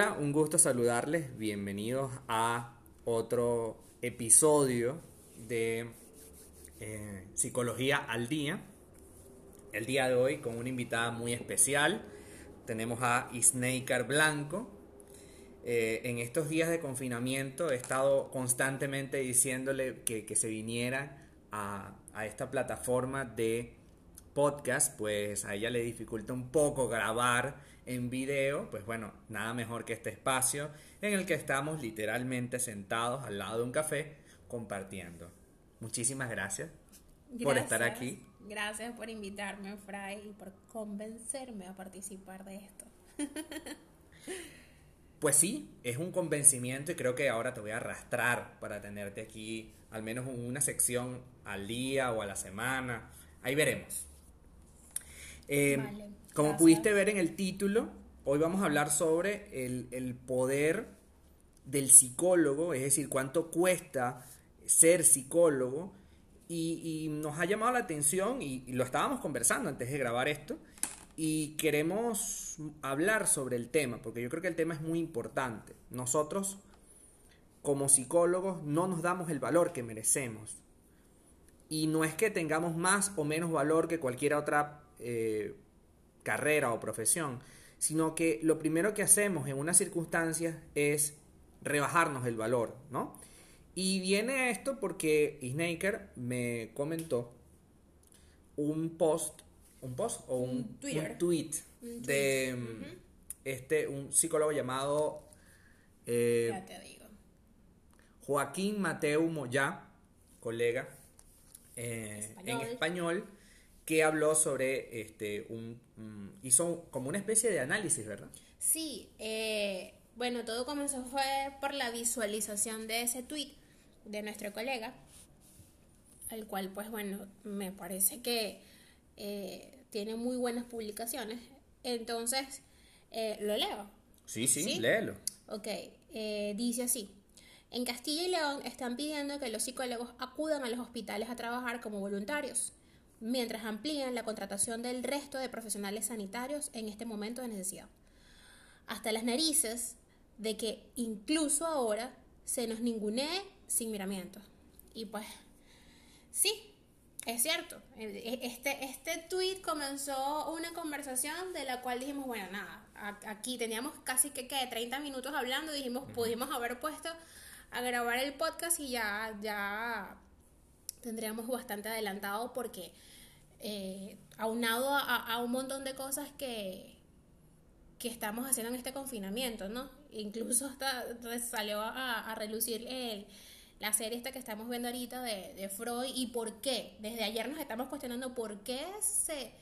Hola, un gusto saludarles. Bienvenidos a otro episodio de eh, Psicología al Día. El día de hoy con una invitada muy especial. Tenemos a Isneikar Blanco. Eh, en estos días de confinamiento he estado constantemente diciéndole que, se viniera a, a esta plataforma de podcast, pues a ella le dificulta un poco grabar en video, pues bueno, nada mejor que este espacio en el que estamos literalmente sentados al lado de un café compartiendo. Muchísimas gracias, por estar aquí. Gracias por invitarme, Fray, y por convencerme a participar de esto. Pues sí, es un convencimiento y creo que ahora te voy a arrastrar para tenerte aquí al menos una sección al día o a la semana. Ahí veremos. Eh, como pudiste ver en el título, hoy vamos a hablar sobre el, poder del psicólogo, es decir, cuánto cuesta ser psicólogo. Y, nos ha llamado la atención, y, lo estábamos conversando antes de grabar esto, y queremos hablar sobre el tema, porque yo creo que el tema es muy importante. Nosotros, como psicólogos, no nos damos el valor que merecemos. Y no es que tengamos más o menos valor que cualquier otra eh, carrera o profesión, sino que lo primero que hacemos en una circunstancia es rebajarnos el valor, ¿no? Y viene esto porque Snaker me comentó un post, un post o un, tweet, de mm, este un psicólogo llamado eh, Joaquín Mateo Moya, colega eh, en español que habló sobre este un hizo como una especie de análisis, ¿verdad? Sí, eh, bueno, todo comenzó fue por la visualización de ese tweet de nuestro colega, el cual pues bueno, me parece que eh, tiene muy buenas publicaciones, entonces eh, lo leo. Sí, sí, léelo. Ok, dice así. En Castilla y León están pidiendo que los psicólogos acudan a los hospitales a trabajar como voluntarios mientras amplían la contratación del resto de profesionales sanitarios en este momento de necesidad. Hasta las narices de que incluso ahora se nos ningunee sin miramientos. Y pues, sí, es cierto. E, este, este tweet comenzó una conversación de la cual dijimos, bueno, nada, aquí teníamos casi que, que 30 minutos hablando, dijimos, pudimos haber puesto a grabar el podcast y ya, ya tendríamos bastante adelantado porque eh, aunado a, un montón de cosas que, que estamos haciendo en este confinamiento, ¿no? Incluso hasta salió a, relucir el, la serie esta que estamos viendo ahorita de, de, Freud y por qué. Desde ayer nos estamos cuestionando por qué se,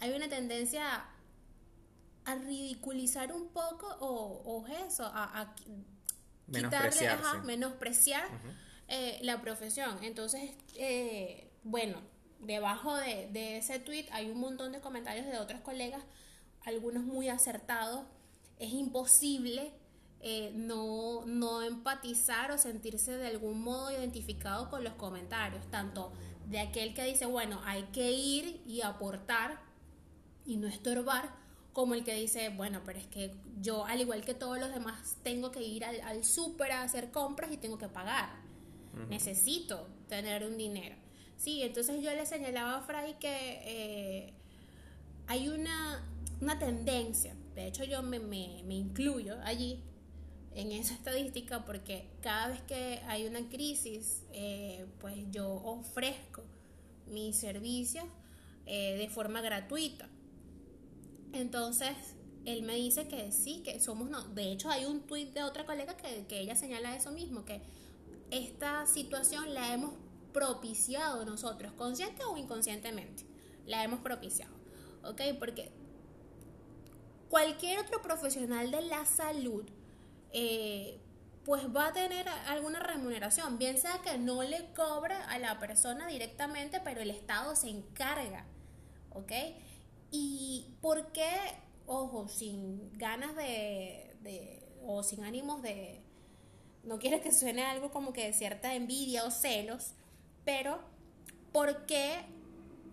hay una tendencia a ridiculizar un poco o, eso, a, quitarle, menospreciar eh, la profesión. Entonces, eh, bueno, debajo de, ese tweet hay un montón de comentarios de otros colegas, algunos muy acertados. Es imposible eh, no, no empatizar o sentirse de algún modo identificado con los comentarios, tanto de aquel que dice, bueno, hay que ir y aportar y no estorbar, como el que dice, bueno, pero es que yo, al igual que todos los demás, tengo que ir al, al súper a hacer compras y tengo que pagar. Necesito tener un dinero. Sí, entonces yo le señalaba a Fray que eh, hay una, tendencia, de hecho yo me, incluyo allí en esa estadística porque cada vez que hay una crisis, eh, pues yo ofrezco mis servicios eh, de forma gratuita. Entonces, él me dice que sí, que somos no. De hecho, hay un tuit de otra colega que, que ella señala eso mismo, que esta situación la hemos propiciado nosotros, consciente o inconscientemente, la hemos propiciado, ¿ok? Porque cualquier otro profesional de la salud, eh, pues va a tener alguna remuneración, bien sea que no le cobre a la persona directamente, pero el Estado se encarga, ¿ok? ¿Y por qué, ojo, sin ganas de, de o sin ánimos de, no quiero que suene algo como que de cierta envidia o celos, pero, ¿por qué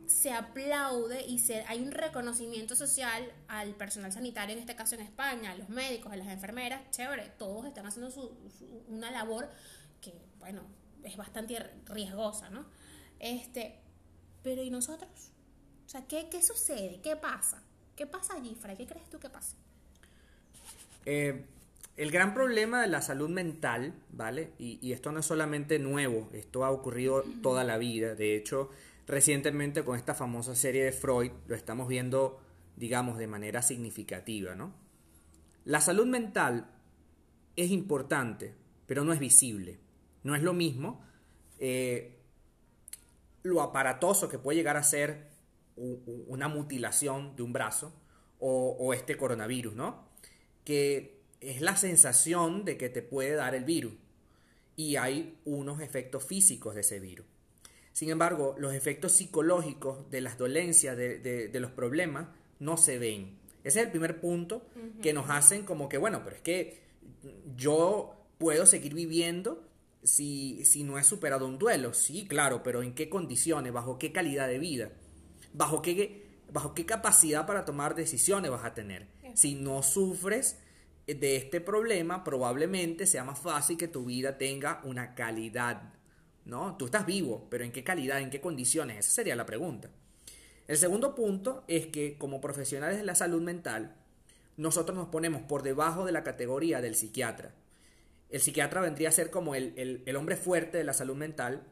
se aplaude y se, hay un reconocimiento social al personal sanitario, en este caso en España, a los médicos, a las enfermeras, chévere, todos están haciendo su, una labor que, bueno, es bastante riesgosa, ¿no? Este, pero ¿y nosotros? O sea, ¿qué, qué sucede? ¿Qué pasa? ¿Qué pasa allí, Fray? ¿Qué crees tú que pasa? Eh, el gran problema de la salud mental, ¿vale? Y, y, esto no es solamente nuevo, esto ha ocurrido toda la vida. De hecho, recientemente con esta famosa serie de Freud lo estamos viendo, digamos, de manera significativa, ¿no? La salud mental es importante, pero no es visible. No es lo mismo eh, lo aparatoso que puede llegar a ser una mutilación de un brazo o, o este coronavirus, ¿no? Que es la sensación de que te puede dar el virus y hay unos efectos físicos de ese virus. Sin embargo, los efectos psicológicos de las dolencias, de, los problemas, no se ven. Ese es el primer punto que nos hacen como que, bueno, pero es que yo puedo seguir viviendo si, si no he superado un duelo. Sí, claro, pero ¿en qué condiciones? ¿Bajo qué calidad de vida? ¿Bajo qué, bajo qué capacidad para tomar decisiones vas a tener? Si no sufres de este problema, probablemente sea más fácil que tu vida tenga una calidad ¿no? Tú estás vivo, pero ¿en qué calidad, en qué condiciones? Esa sería la pregunta. El segundo punto es que como profesionales de la salud mental, nosotros nos ponemos por debajo de la categoría del psiquiatra. El psiquiatra vendría a ser como el, hombre fuerte de la salud mental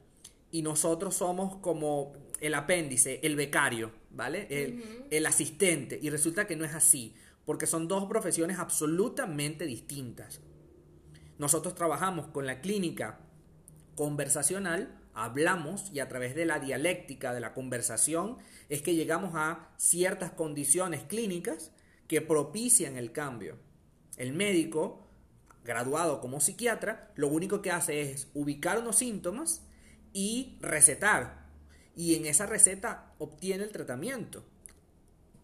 y nosotros somos como el apéndice, el becario, ¿vale? El, el asistente. Y resulta que no es así, porque son dos profesiones absolutamente distintas. Nosotros trabajamos con la clínica conversacional, hablamos y a través de la dialéctica de la conversación es que llegamos a ciertas condiciones clínicas que propician el cambio. El médico, graduado como psiquiatra, lo único que hace es ubicar unos síntomas y recetar. Y en esa receta obtiene el tratamiento.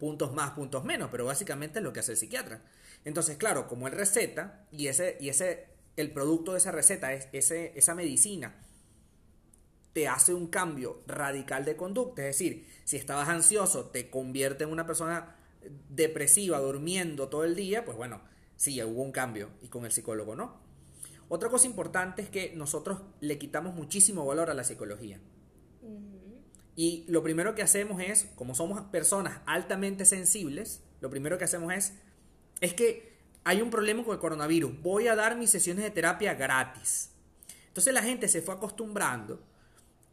Puntos más, puntos menos, pero básicamente es lo que hace el psiquiatra. Entonces, claro, como él receta y ese, y ese el producto de esa receta, es, ese, esa medicina, te hace un cambio radical de conducta. Es decir, si estabas ansioso, te convierte en una persona depresiva, durmiendo todo el día, pues bueno, sí, hubo un cambio. Y con el psicólogo no. Otra cosa importante es que nosotros le quitamos muchísimo valor a la psicología. Y lo primero que hacemos es, como somos personas altamente sensibles, lo primero que hacemos es, es que hay un problema con el coronavirus, voy a dar mis sesiones de terapia gratis. Entonces la gente se fue acostumbrando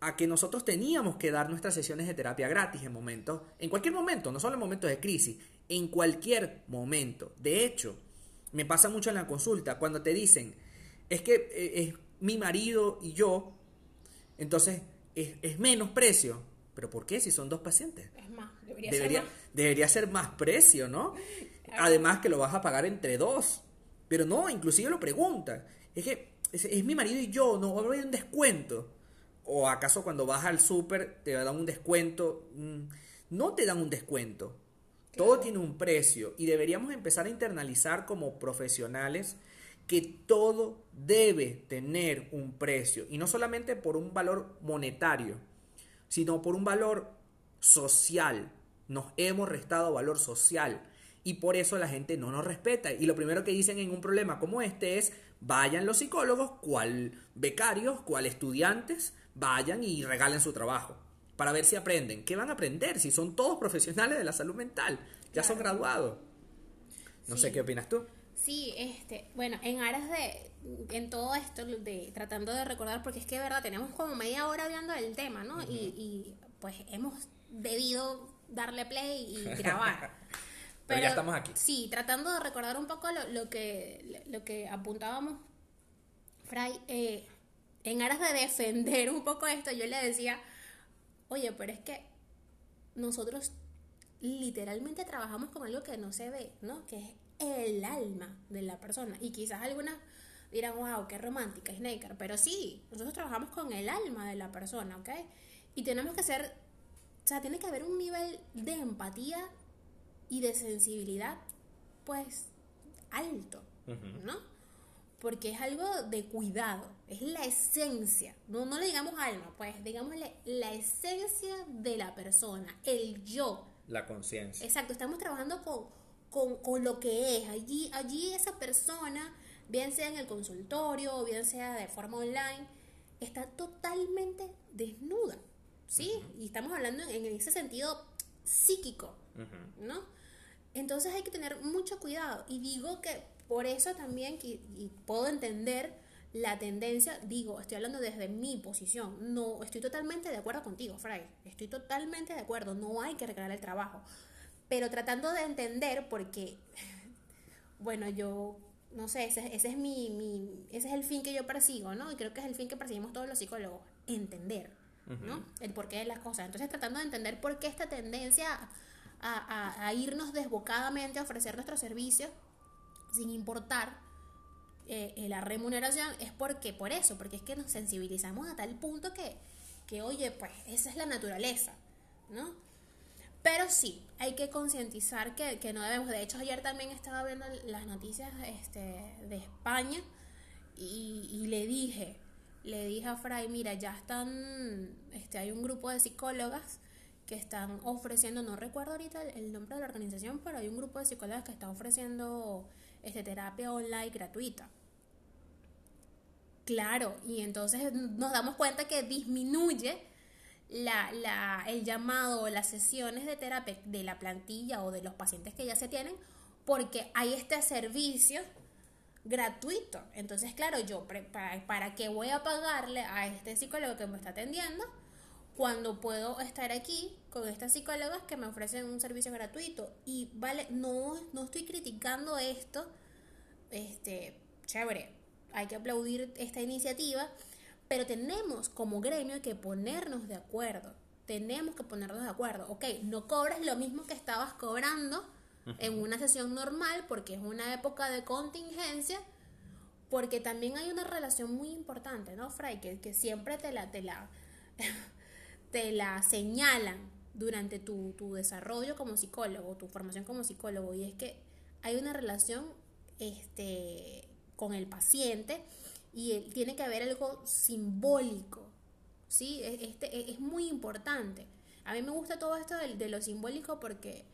a que nosotros teníamos que dar nuestras sesiones de terapia gratis en momentos, en cualquier momento, no solo en momentos de crisis, en cualquier momento. De hecho, me pasa mucho en la consulta cuando te dicen, es que eh, es mi marido y yo, entonces es, menos precio. ¿Pero por qué si son dos pacientes? Es más, debería, ser más. Debería ser más precio, ¿no? Además que lo vas a pagar entre dos. Pero no, inclusive lo preguntan. Es que es, mi marido y yo, no haber un descuento. O acaso cuando vas al súper te dan un descuento. Mm, no te dan un descuento. Todo tiene un precio y deberíamos empezar a internalizar como profesionales que todo debe tener un precio y no solamente por un valor monetario, sino por un valor social. Nos hemos restado valor social y por eso la gente no nos respeta. Y lo primero que dicen en un problema como este es, vayan los psicólogos, cual becarios, cual estudiantes, vayan y regalen su trabajo para ver si aprenden. ¿Qué van a aprender si son todos profesionales de la salud mental? Ya son graduados. No sé qué opinas tú. Sí, este, bueno, en aras de, en todo esto, de tratando de recordar, porque es que verdad tenemos como media hora hablando del tema, ¿no? y, y pues hemos debido darle play y grabar. Pero, ya estamos aquí. Sí, tratando de recordar un poco lo, que, lo que apuntábamos, Fray, eh, en aras de defender un poco esto, yo le decía, oye, pero es que nosotros literalmente trabajamos con algo que no se ve, ¿no? Que es el alma de la persona. Y quizás algunas dirán, wow, qué romántica Snaker. Pero sí, nosotros trabajamos con el alma de la persona, ¿ok? Y tenemos que ser, o sea, tiene que haber un nivel de empatía y de sensibilidad, pues, alto, ¿no? porque es algo de cuidado, es la esencia, no, no le digamos alma, pues digámosle la esencia de la persona, el yo. La conciencia. Exacto, estamos trabajando con, con, lo que es. Allí, allí esa persona, bien sea en el consultorio o bien sea de forma online, está totalmente desnuda, ¿sí? Y estamos hablando en ese sentido psíquico, ¿no? Entonces hay que tener mucho cuidado. Y digo que por eso también, y, puedo entender la tendencia, digo, estoy hablando desde mi posición, no estoy totalmente de acuerdo contigo, Fray, estoy totalmente de acuerdo, no hay que regalar el trabajo, pero tratando de entender porque, bueno, yo, no sé, ese, ese es mi, mi, ese es el fin que yo persigo, ¿no? Y creo que es el fin que perseguimos todos los psicólogos, entender, ¿no? El porqué de las cosas. Entonces, tratando de entender por qué esta tendencia a, irnos desbocadamente a ofrecer nuestros servicios sin importar eh, eh, la remuneración, es porque por eso, porque es que nos sensibilizamos a tal punto que, que oye, pues esa es la naturaleza, ¿no? Pero sí, hay que concientizar que, que, no debemos. De hecho, ayer también estaba viendo las noticias este, de España y, le dije, le dije a Fray, mira, ya están, este, hay un grupo de psicólogas que están ofreciendo, no recuerdo ahorita el, nombre de la organización, pero hay un grupo de psicólogos que está ofreciendo este, terapia online gratuita. Claro, y entonces nos damos cuenta que disminuye la, la, el llamado o las sesiones de terapia de la plantilla o de los pacientes que ya se tienen, porque hay este servicio gratuito. Entonces, claro, yo, ¿para, para qué voy a pagarle a este psicólogo que me está atendiendo? cuando puedo estar aquí con estas psicólogas que me ofrecen un servicio gratuito. Y vale, no, no estoy criticando esto, este, chévere, hay que aplaudir esta iniciativa, pero tenemos como gremio que ponernos de acuerdo. Tenemos que ponernos de acuerdo. Ok, no cobras lo mismo que estabas cobrando en una sesión normal porque es una época de contingencia, porque también hay una relación muy importante, ¿no, Fray? Que, que siempre te la, te la te la señalan durante tu, desarrollo como psicólogo, tu formación como psicólogo, y es que hay una relación este, con el paciente y tiene que haber algo simbólico, ¿sí? E, este, e, es muy importante. A mí me gusta todo esto de, de, lo simbólico porque,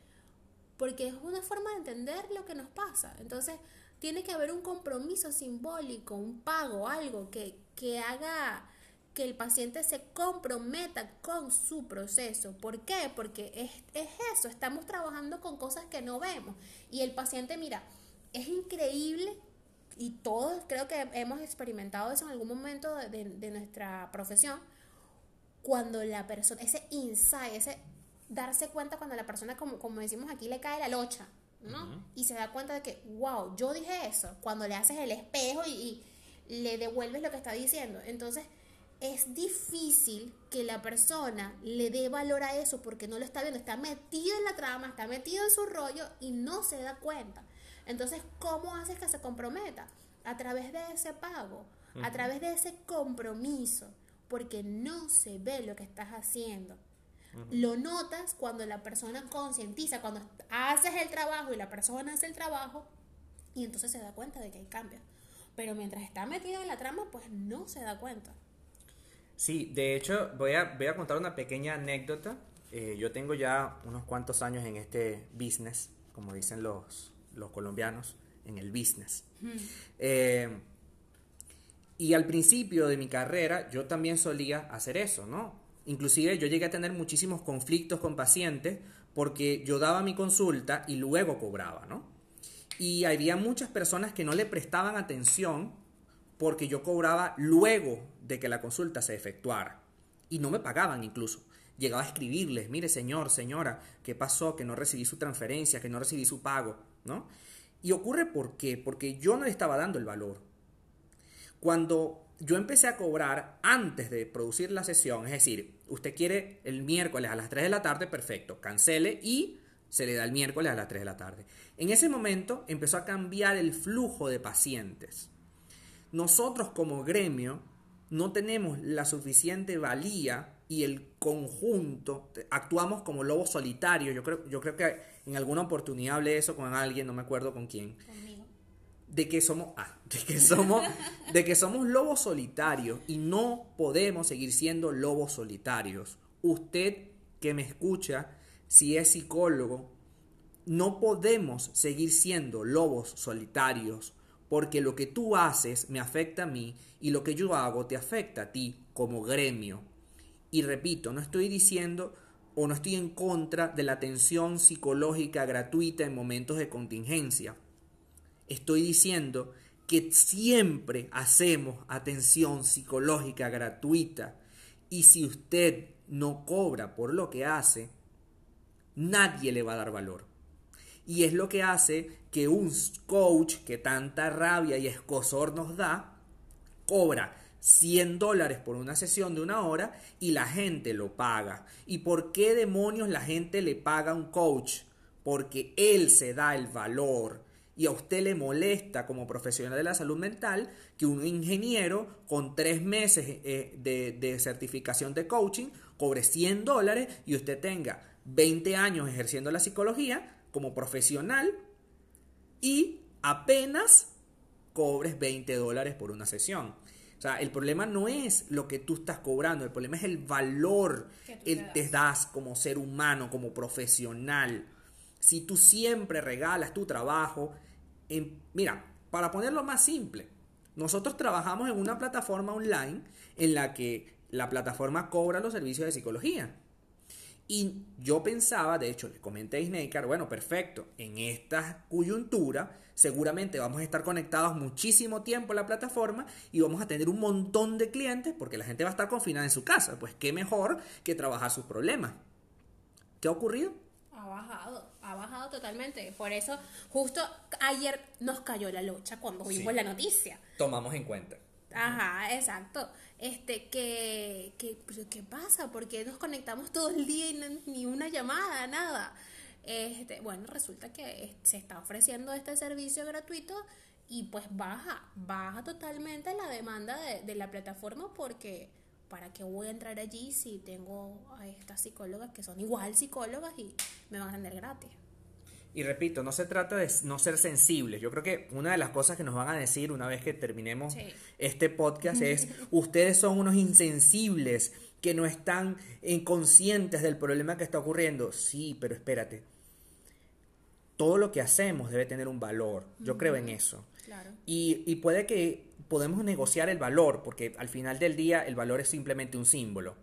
porque es una forma de entender lo que nos pasa. Entonces, tiene que haber un compromiso simbólico, un pago, algo que, que haga que el paciente se comprometa con su proceso. ¿Por qué? Porque es, eso, estamos trabajando con cosas que no vemos. Y el paciente, mira, es increíble y todos creo que hemos experimentado eso en algún momento de, nuestra profesión, cuando la persona, ese insight, ese darse cuenta cuando la persona, como, como decimos aquí, le cae la locha, ¿no? Y se da cuenta de que, wow, yo dije eso, cuando le haces el espejo y, y le devuelves lo que está diciendo. Entonces, es difícil que la persona le dé valor a eso porque no lo está viendo, está metido en la trama, está metido en su rollo y no se da cuenta. Entonces, ¿cómo haces que se comprometa? A través de ese pago, a través de ese compromiso, porque no se ve lo que estás haciendo. Lo notas cuando la persona concientiza, cuando haces el trabajo y la persona hace el trabajo y entonces se da cuenta de que hay cambios. Pero mientras está metido en la trama, pues no se da cuenta. Sí, de hecho, voy a, voy a contar una pequeña anécdota. Eh, yo tengo ya unos cuantos años en este business, como dicen los, los colombianos, en el business. Eh, y al principio de mi carrera yo también solía hacer eso, ¿no? Inclusive yo llegué a tener muchísimos conflictos con pacientes porque yo daba mi consulta y luego cobraba, ¿no? Y había muchas personas que no le prestaban atención porque yo cobraba luego de que la consulta se efectuara. Y no me pagaban incluso. Llegaba a escribirles, mire señor, señora, ¿qué pasó? Que no recibí su transferencia, que no recibí su pago, Y ocurre por qué? Porque yo no le estaba dando el valor. Cuando yo empecé a cobrar antes de producir la sesión, es decir, usted quiere el miércoles a las 3 de la tarde, perfecto, cancele y se le da el miércoles a las 3 de la tarde. En ese momento empezó a cambiar el flujo de pacientes. Nosotros como gremio no tenemos la suficiente valía y el conjunto, actuamos como lobos solitarios. Yo creo, yo creo que en alguna oportunidad hablé eso con alguien, no me acuerdo con quién. de que somos ah, de que somos de que somos lobos solitarios y no podemos seguir siendo lobos solitarios. Usted que me escucha, si es psicólogo, no podemos seguir siendo lobos solitarios porque lo que tú haces me afecta a mí y lo que yo hago te afecta a ti como gremio. Y repito, no estoy diciendo o no estoy en contra de la atención psicológica gratuita en momentos de contingencia. Estoy diciendo que siempre hacemos atención psicológica gratuita y si usted no cobra por lo que hace, nadie le va a dar valor. Y es lo que hace que un coach que tanta rabia y escosor nos da, cobra 100 dólares por una sesión de una hora y la gente lo paga. ¿Y por qué demonios la gente le paga a un coach? Porque él se da el valor. Y a usted le molesta como profesional de la salud mental que un ingeniero con tres meses eh, de, de certificación de coaching cobre 100 dólares y usted tenga 20 años ejerciendo la psicología como profesional y apenas cobres 20 dólares por una sesión. O sea, el problema no es lo que tú estás cobrando, el problema es el valor que te, das. como ser humano, como profesional. Si tú siempre regalas tu trabajo, en, mira, para ponerlo más simple, nosotros trabajamos en una plataforma online en la que la plataforma cobra los servicios de psicología. Y yo pensaba, de hecho, le comenté a Snaker, bueno, perfecto, en esta coyuntura seguramente vamos a estar conectados muchísimo tiempo a la plataforma y vamos a tener un montón de clientes porque la gente va a estar confinada en su casa. Pues qué mejor que trabajar sus problemas. ¿Qué ha ocurrido? Ha bajado, ha bajado totalmente. Por eso, justo ayer nos cayó la lucha cuando vimos la noticia. Tomamos en cuenta. Ajá, exacto este, que, que, ¿qué pasa? porque nos conectamos todo el día y ni una llamada, nada? Este, bueno, resulta que se está ofreciendo este servicio gratuito y pues baja, baja totalmente la demanda de, de la plataforma porque ¿para qué voy a entrar allí si tengo a estas psicólogas que son igual psicólogas y me van a tener gratis? Y repito, no se trata de no ser sensibles. Yo creo que una de las cosas que nos van a decir una vez que terminemos este podcast es, ustedes son unos insensibles que no están conscientes del problema que está ocurriendo. Sí, pero espérate. Todo lo que hacemos debe tener un valor. Yo creo en eso. Y, y puede que podemos negociar el valor, porque al final del día el valor es simplemente un símbolo.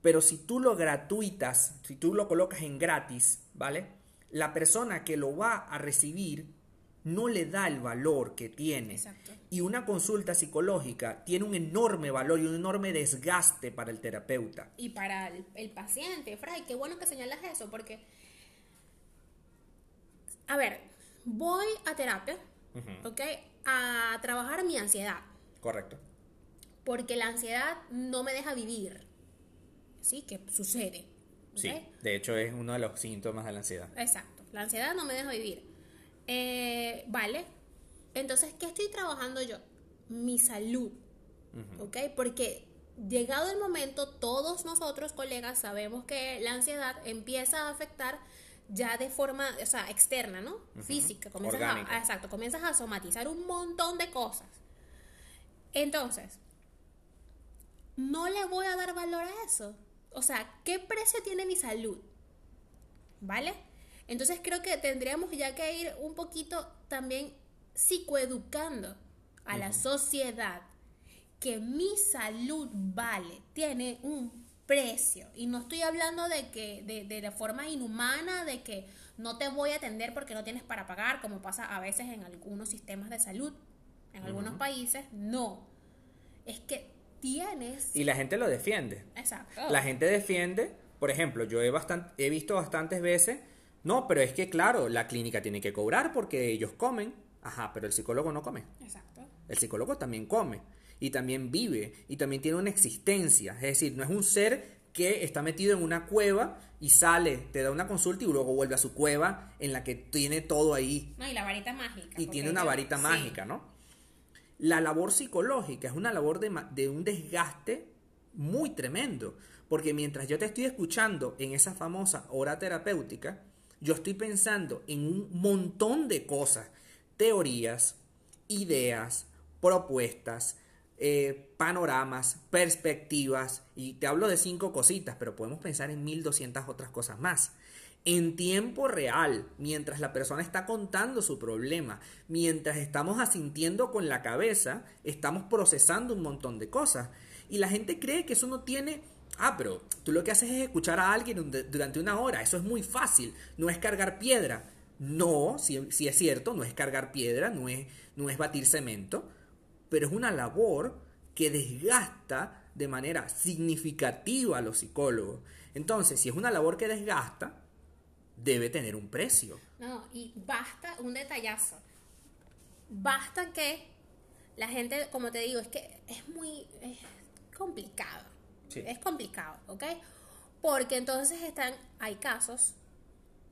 Pero si tú lo gratuitas, si tú lo colocas en gratis, ¿vale? La persona que lo va a recibir no le da el valor que tiene. Y una consulta psicológica tiene un enorme valor y un enorme desgaste para el terapeuta. Y para el, paciente, Fray, qué bueno que señalas eso, porque, a ver, voy a terapia, ¿ok? A trabajar mi ansiedad. Correcto. Porque la ansiedad no me deja vivir. ¿Sí? ¿Qué sucede? Sí, de hecho es uno de los síntomas de la ansiedad. Exacto, la ansiedad no me deja vivir. Eh, vale, entonces, ¿qué estoy trabajando yo? Mi salud, ¿ok? Porque llegado el momento, todos nosotros, colegas, sabemos que la ansiedad empieza a afectar ya de forma, o sea, externa, ¿no? Física. Comienzas a, exacto, comienzas a somatizar un montón de cosas. Entonces, no le voy a dar valor a eso. O sea, ¿qué precio tiene mi salud? ¿Vale? Entonces creo que tendríamos ya que ir un poquito también psicoeducando a la sociedad que mi salud vale, tiene un precio. Y no estoy hablando de que, de, de, la forma inhumana, de que no te voy a atender porque no tienes para pagar, como pasa a veces en algunos sistemas de salud, en algunos países. No. Es que y la gente lo defiende. Exacto. La gente defiende, por ejemplo, yo he, he visto bastantes veces, no, pero es que claro, la clínica tiene que cobrar porque ellos comen. Ajá, pero el psicólogo no come. Exacto. El psicólogo también come y también vive y también tiene una existencia. Es decir, no es un ser que está metido en una cueva y sale, te da una consulta y luego vuelve a su cueva en la que tiene todo ahí. No, y la varita mágica. Y tiene una varita mágica, ¿no? La labor psicológica es una labor de, un desgaste muy tremendo, porque mientras yo te estoy escuchando en esa famosa hora terapéutica, yo estoy pensando en un montón de cosas, teorías, ideas, propuestas, eh, panoramas, perspectivas, y te hablo de cinco cositas, pero podemos pensar en 1200 otras cosas más. En tiempo real, mientras la persona está contando su problema, mientras estamos asintiendo con la cabeza, estamos procesando un montón de cosas. Y la gente cree que eso no tiene Ah, pero tú lo que haces es escuchar a alguien durante una hora. Eso es muy fácil. No es cargar piedra. No, si, es cierto, no es cargar piedra, no es, no es batir cemento, pero es una labor que desgasta de manera significativa a los psicólogos. Entonces, si es una labor que desgasta, debe tener un precio. No, y basta un detallazo. Basta que la gente, como te digo, es que es muy complicado. Es complicado, ¿ok? Porque entonces están, hay casos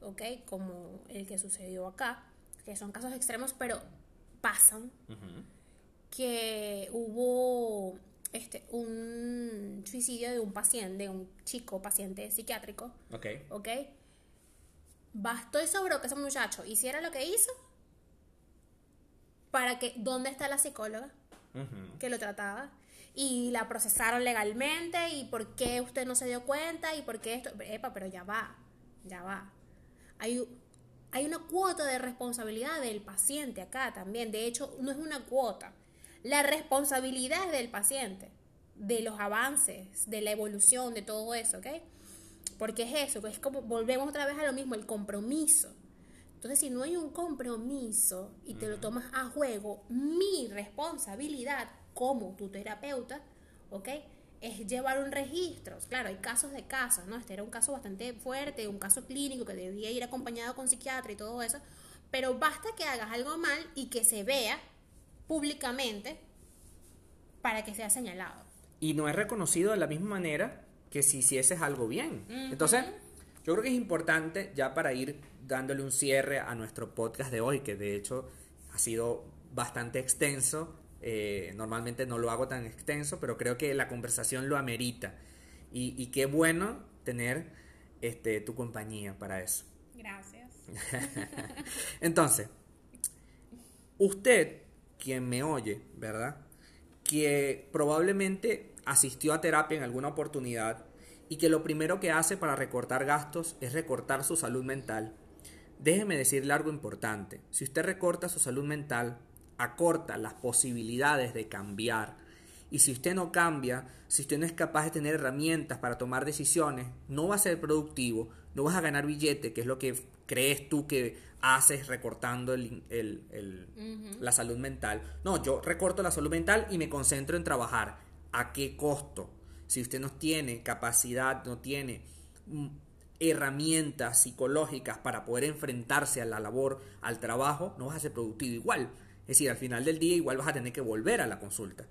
¿ok? Como el que sucedió acá, que son casos extremos, pero pasan, que hubo este, un suicidio de un paciente, de un chico paciente psiquiátrico, ok, ¿ok? Bastó y sobró que ese muchacho hiciera lo que hizo para que, ¿dónde está la psicóloga que lo trataba? y la procesaron legalmente y por qué usted no se dio cuenta y por qué esto, epa, pero ya va, ya va hay, hay una cuota de responsabilidad del paciente acá también. De hecho, no es una cuota. La responsabilidad es del paciente, de los avances, de la evolución, de todo eso, ¿ok? Porque es eso, es como volvemos otra vez a lo mismo, el compromiso. Entonces, si no hay un compromiso y te lo tomas a juego, mi responsabilidad como tu terapeuta, ¿ok? es llevar un registro. Claro, hay casos de casos, ¿no? Este era un caso bastante fuerte, un caso clínico que debía ir acompañado con psiquiatra y todo eso, pero basta que hagas algo mal y que se vea públicamente para que sea señalado. Y no es reconocido de la misma manera que si hicieses algo bien. Entonces, yo creo que es importante ya para ir dándole un cierre a nuestro podcast de hoy, que de hecho ha sido bastante extenso eh, normalmente no lo hago tan extenso, pero creo que la conversación lo amerita. Y, qué bueno tener este, tu compañía para eso. Gracias. Entonces, usted, quien me oye, ¿verdad? Que probablemente asistió a terapia en alguna oportunidad y que lo primero que hace para recortar gastos es recortar su salud mental. Déjeme decirle algo importante. Si usted recorta su salud mental, acorta las posibilidades de cambiar. Y si usted no cambia, si usted no es capaz de tener herramientas para tomar decisiones, no va a ser productivo, no vas a ganar billete, que es lo que crees tú que haces recortando el, la salud mental. No, yo recorto la salud mental y me concentro en trabajar. ¿A qué costo? Si usted no tiene capacidad, no tiene mm, herramientas psicológicas para poder enfrentarse a la labor, al trabajo, no vas a ser productivo igual. Es decir, al final del día igual vas a tener que volver a la consulta.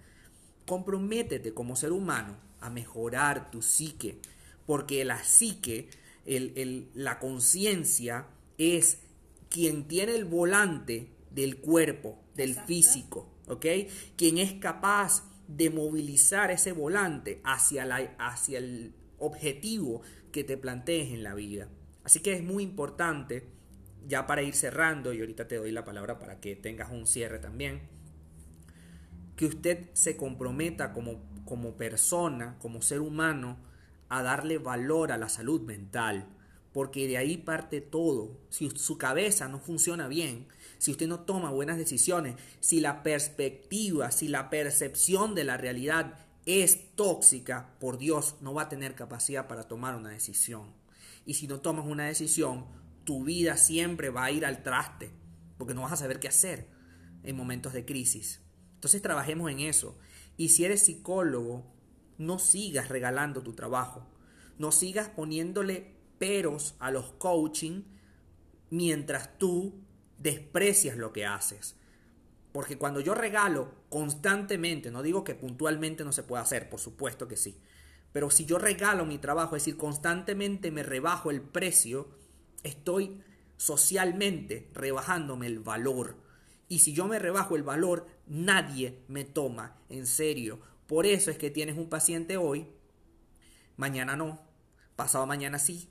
Comprométete como ser humano a mejorar tu psique, porque la psique, la conciencia es quien tiene el volante del cuerpo, del físico, ¿ok? Quien es capaz de movilizar ese volante hacia, la, hacia el objetivo que te plantees en la vida. Así que es muy importante ya para ir cerrando, y ahorita te doy la palabra para que tengas un cierre también, que usted se comprometa como, como persona, como ser humano, a darle valor a la salud mental, porque de ahí parte todo. Si su cabeza no funciona bien, si usted no toma buenas decisiones, si la perspectiva, si la percepción de la realidad es tóxica, por Dios, no va a tener capacidad para tomar una decisión. Y si no tomas una decisión, tu vida siempre va a ir al traste, porque no vas a saber qué hacer en momentos de crisis. Entonces trabajemos en eso. Y si eres psicólogo, no sigas regalando tu trabajo, no sigas poniéndole a los coaching mientras tú desprecias lo que haces. Porque cuando yo regalo constantemente, no digo que puntualmente no se pueda hacer, por supuesto que sí, pero si yo regalo mi trabajo, es decir, constantemente me rebajo el precio, estoy socialmente rebajándome el valor. Y si yo me rebajo el valor, nadie me toma en serio. Por eso es que tienes un paciente hoy, mañana no, pasado mañana sí.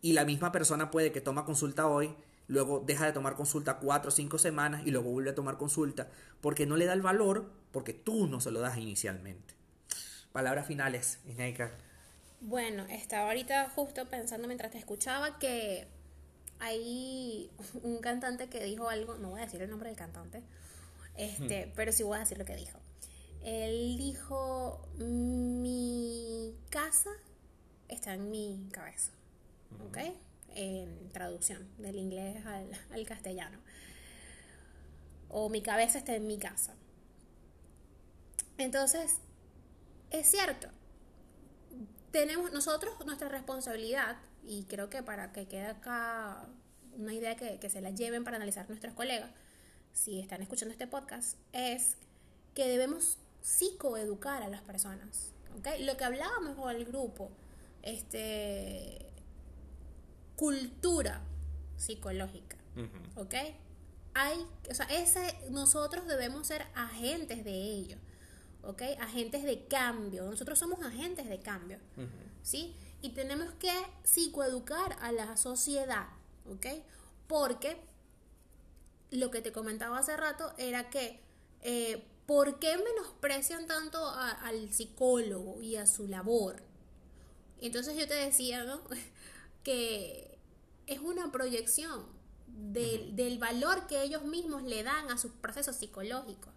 Y la misma persona puede que toma consulta hoy luego deja de tomar consulta cuatro o cinco semanas y luego vuelve a tomar consulta porque no le da el valor porque tú no se lo das inicialmente. Palabras finales, Ineika. Bueno, estaba ahorita justo pensando mientras te escuchaba que hay un cantante que dijo algo, no voy a decir el nombre del cantante, este, hmm. pero sí voy a decir lo que dijo. Él dijo, mi casa está en mi cabeza, ¿ok? En traducción del inglés al, al castellano. O mi cabeza está en mi casa. Entonces, es cierto, tenemos nosotros nuestra responsabilidad, y creo que para que quede acá una idea que, que se la lleven para analizar nuestros colegas, si están escuchando este podcast, es que debemos psicoeducar a las personas. ¿okay? Lo que hablábamos con el grupo, este, cultura psicológica. ¿Ok? Hay, o sea, ese, nosotros debemos ser agentes de ello. ¿Ok? Agentes de cambio. Nosotros somos agentes de cambio. ¿Sí? Y tenemos que psicoeducar a la sociedad. ¿Ok? Porque lo que te comentaba hace rato era que eh, ¿por qué menosprecian tanto al psicólogo y a su labor? Entonces yo te decía, ¿no? Que es una proyección del, valor que ellos mismos le dan a sus procesos psicológicos,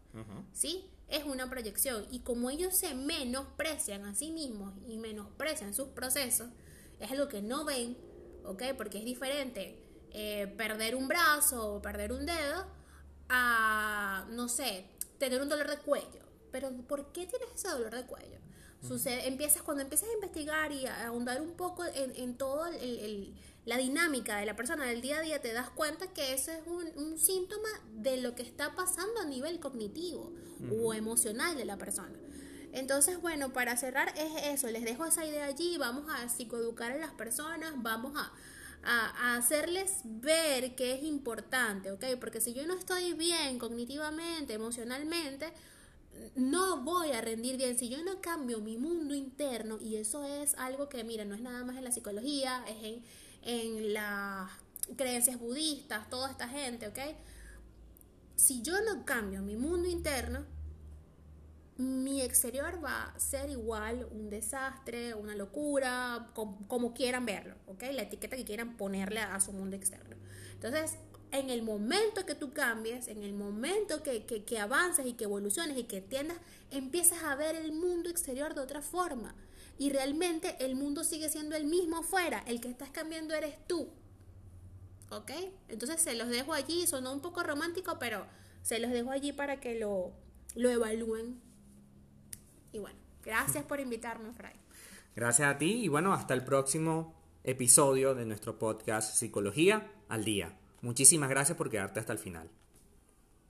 ¿sí? Es una proyección. Y como ellos se menosprecian a sí mismos y menosprecian sus procesos, es algo que no ven, ¿ok? Porque es diferente eh, perder un brazo o perder un dedo a, no sé, tener un dolor de cuello. Pero ¿por qué tienes ese dolor de cuello? Sucede, empiezas, cuando empiezas a investigar y a ahondar un poco en, en todo el, la dinámica de la persona del día a día, te das cuenta que ese es un, un síntoma de lo que está pasando a nivel cognitivo o emocional de la persona. Entonces, bueno, para cerrar es eso, les dejo esa idea allí, vamos a psicoeducar a las personas, vamos a, a, hacerles ver que es importante, ¿ok? Porque si yo no estoy bien cognitivamente, emocionalmente, no voy a rendir bien si yo no cambio mi mundo interno y eso es algo que, mira, no es nada más en la psicología, es en, en las creencias budistas, toda esta gente, ¿ok? Si yo no cambio mi mundo interno, mi exterior va a ser igual un desastre, una locura, como, quieran verlo, ¿ok? La etiqueta que quieran ponerle a, su mundo externo. Entonces, en el momento que tú cambies, en el momento que, que, avances y que evoluciones y que entiendas, empiezas a ver el mundo exterior de otra forma. Y realmente el mundo sigue siendo el mismo afuera, el que estás cambiando eres tú. ¿Ok? Entonces se los dejo allí, sonó un poco romántico, pero se los dejo allí para que lo, lo evalúen y bueno, gracias por invitarme, Fray. Gracias a ti y bueno, hasta el próximo episodio de nuestro podcast Psicología al Día. Muchísimas gracias por quedarte hasta el final.